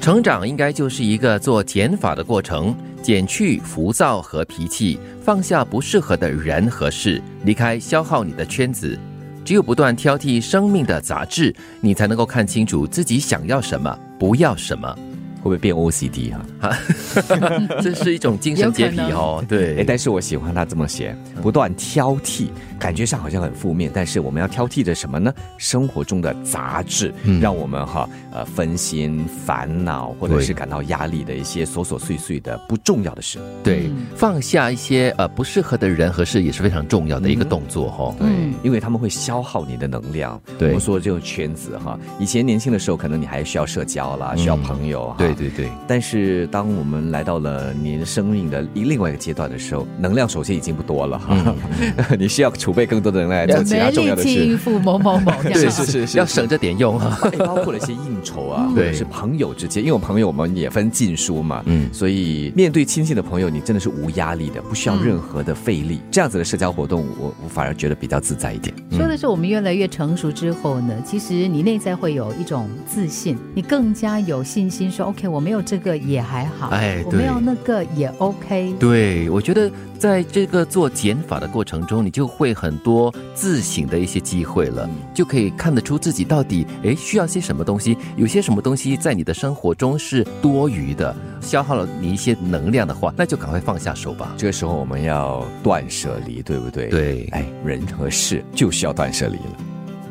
成长应该就是一个做减法的过程，减去浮躁和脾气，放下不适合的人和事，离开消耗你的圈子。只有不断挑剔生命的杂质，你才能够看清楚自己想要什么，不要什么。会不会变 OCD 哈？这是一种精神洁癖哦。对，哎，但是我喜欢他这么写，不断挑剔，感觉上好像很负面。但是我们要挑剔的什么呢？生活中的杂质，让我们哈呃分心、烦恼，或者是感到压力的一些琐琐碎碎的不重要的事。对，放下一些呃不适合的人和事也是非常重要的一个动作哈。对，因为他们会消耗你的能量。对，我们说这种圈子哈，以前年轻的时候，可能你还需要社交啦，需要朋友。对。对对对，但是当我们来到了你的生命的另外一个阶段的时候，能量首先已经不多了哈，你需要储备更多的能量做其他重要的事。应付某某某，对是 是是，要省着点用哈。包括了一些应酬啊，或者是朋友之间，因为我朋友我们也分近书嘛，嗯，所以面对亲近的朋友，你真的是无压力的，不需要任何的费力。这样子的社交活动，我我反而觉得比较自在一点。说的是我们越来越成熟之后呢，其实你内在会有一种自信，你更加有信心说 OK。我没有这个也还好，哎，我没有那个也 OK。对，我觉得在这个做减法的过程中，你就会很多自省的一些机会了，就可以看得出自己到底哎需要些什么东西，有些什么东西在你的生活中是多余的，消耗了你一些能量的话，那就赶快放下手吧。这个时候我们要断舍离，对不对？对，哎，人和事就需要断舍离了。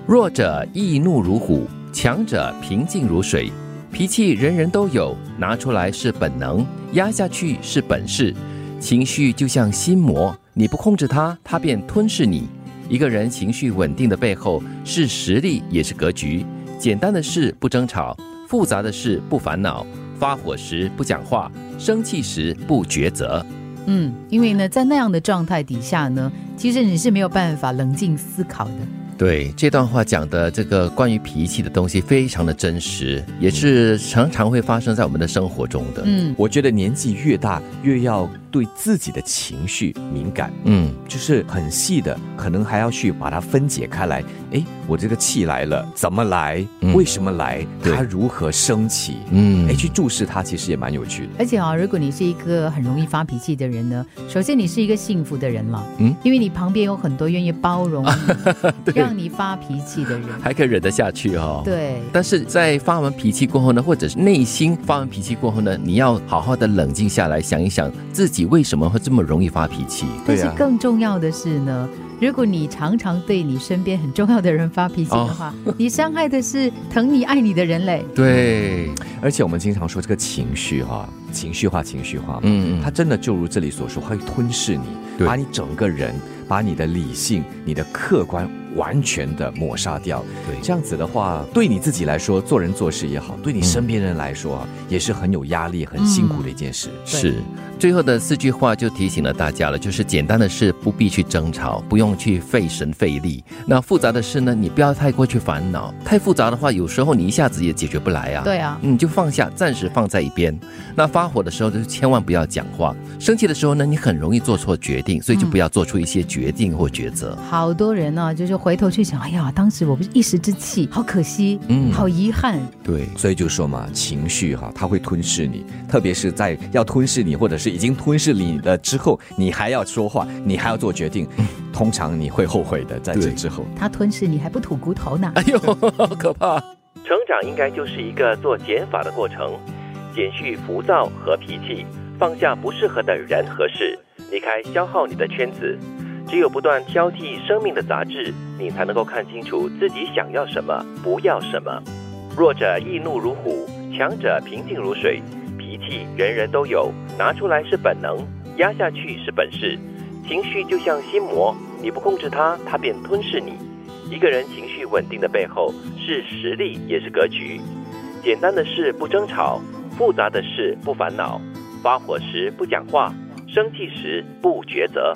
弱者易怒如虎，强者平静如水。脾气人人都有，拿出来是本能，压下去是本事。情绪就像心魔，你不控制它，它便吞噬你。一个人情绪稳定的背后，是实力也是格局。简单的事不争吵，复杂的事不烦恼。发火时不讲话，生气时不抉择。嗯，因为呢，在那样的状态底下呢，其实你是没有办法冷静思考的。对这段话讲的这个关于脾气的东西，非常的真实，也是常常会发生在我们的生活中的。嗯，我觉得年纪越大，越要。对自己的情绪敏感，嗯，就是很细的，可能还要去把它分解开来。哎，我这个气来了，怎么来？为什么来？它如何升起？嗯，哎，去注视它，其实也蛮有趣的。而且啊，如果你是一个很容易发脾气的人呢，首先你是一个幸福的人了，嗯，因为你旁边有很多愿意包容 让你发脾气的人，还可以忍得下去哈。对。但是在发完脾气过后呢，或者是内心发完脾气过后呢，你要好好的冷静下来，想一想自己。你为什么会这么容易发脾气？但是更重要的是呢，如果你常常对你身边很重要的人发脾气的话，你伤害的是疼你爱你的人嘞。对，而且我们经常说这个情绪哈，情绪化，情绪化，嗯嗯，它真的就如这里所说，会吞噬你，把你整个人，把你的理性，你的客观。完全的抹杀掉，对，这样子的话，对你自己来说，做人做事也好，对你身边人来说，也是很有压力、很辛苦的一件事。是，最后的四句话就提醒了大家了，就是简单的事不必去争吵，不用去费神费力。那复杂的事呢，你不要太过去烦恼，太复杂的话，有时候你一下子也解决不来啊。对啊，你就放下，暂时放在一边。那发火的时候就千万不要讲话，生气的时候呢，你很容易做错决定，所以就不要做出一些决定或抉择。好多人呢，就是。回头去想，哎呀，当时我不是一时之气，好可惜，嗯，好遗憾。对，所以就说嘛，情绪哈，它会吞噬你，特别是在要吞噬你，或者是已经吞噬你了之后，你还要说话，你还要做决定，通常你会后悔的。在这之后，他吞噬你还不吐骨头呢？哎呦，好可怕！成长应该就是一个做减法的过程，减去浮躁和脾气，放下不适合的人和事，离开消耗你的圈子。只有不断挑剔生命的杂质，你才能够看清楚自己想要什么，不要什么。弱者易怒如虎，强者平静如水。脾气人人都有，拿出来是本能，压下去是本事。情绪就像心魔，你不控制它，它便吞噬你。一个人情绪稳定的背后，是实力也是格局。简单的事不争吵，复杂的事不烦恼。发火时不讲话，生气时不抉择。